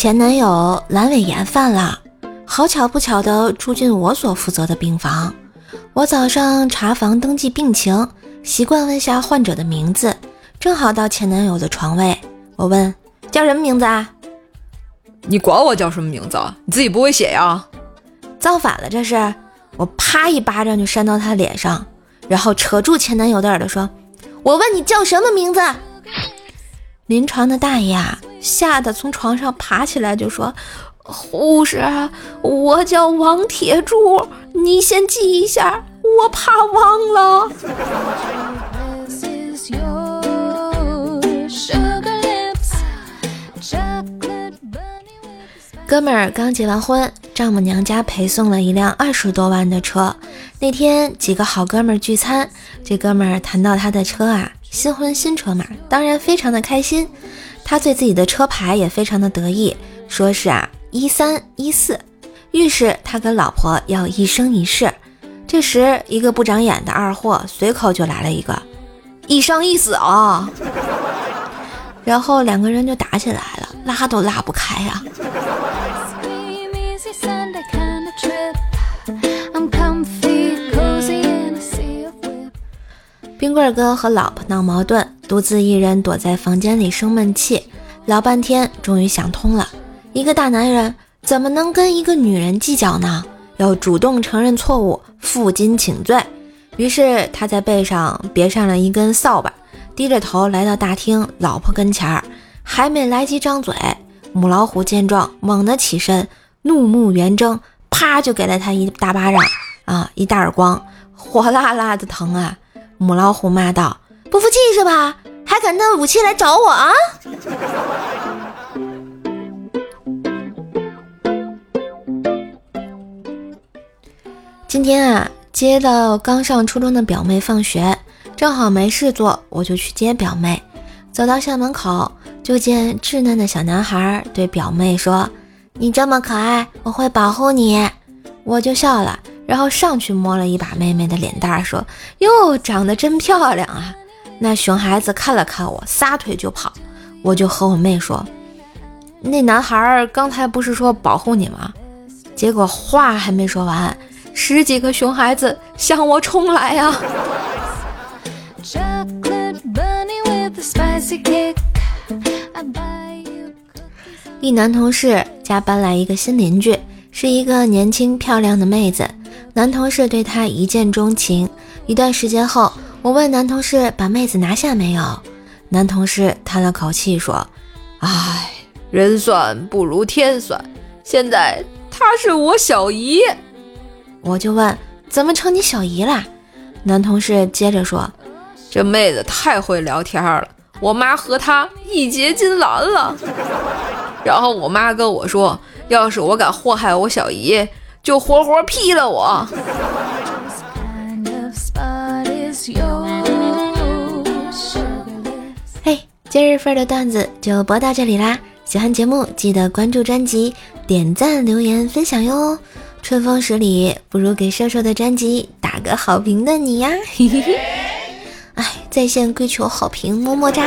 前男友阑尾炎犯了，好巧不巧的住进我所负责的病房。我早上查房登记病情，习惯问下患者的名字，正好到前男友的床位。我问叫什么名字啊？你管我叫什么名字？你自己不会写呀？造反了这是！我啪一巴掌就扇到他脸上，然后扯住前男友的耳朵说：“我问你叫什么名字？”临床的大爷啊，吓得从床上爬起来就说：“护士，我叫王铁柱，你先记一下，我怕忘了。”哥们儿刚结完婚，丈母娘家陪送了一辆二十多万的车。那天几个好哥们儿聚餐，这哥们儿谈到他的车啊，新婚新车嘛，当然非常的开心。他对自己的车牌也非常的得意，说是啊一三一四，预示他跟老婆要一生一世。这时，一个不长眼的二货随口就来了一个一生一死啊，然后两个人就打起来了，拉都拉不开呀。冰棍哥和老婆闹矛盾，独自一人躲在房间里生闷气，老半天终于想通了：一个大男人怎么能跟一个女人计较呢？要主动承认错误，负荆请罪。于是他在背上别上了一根扫把，低着头来到大厅老婆跟前儿，还没来及张嘴，母老虎见状猛地起身，怒目圆睁，啪就给了他一大巴掌啊，一大耳光，火辣辣的疼啊！母老虎骂道：“不服气是吧？还敢拿武器来找我啊！”今天啊，接到刚上初中的表妹放学，正好没事做，我就去接表妹。走到校门口，就见稚嫩的小男孩对表妹说：“你这么可爱，我会保护你。”我就笑了。然后上去摸了一把妹妹的脸蛋儿，说：“哟，长得真漂亮啊！”那熊孩子看了看我，撒腿就跑。我就和我妹说：“那男孩刚才不是说保护你吗？”结果话还没说完，十几个熊孩子向我冲来呀！一男同事家搬来一个新邻居，是一个年轻漂亮的妹子。男同事对她一见钟情。一段时间后，我问男同事把妹子拿下没有？男同事叹了口气说：“唉，人算不如天算，现在她是我小姨。”我就问：“怎么成你小姨啦？”男同事接着说：“这妹子太会聊天了，我妈和她义结金兰了。然后我妈跟我说，要是我敢祸害我小姨。”就活活劈了我！嘿，今日份的段子就播到这里啦！喜欢节目记得关注专辑、点赞、留言、分享哟！春风十里，不如给瘦瘦的专辑打个好评的你呀！嘿嘿嘿！哎，在线跪求好评，么么哒！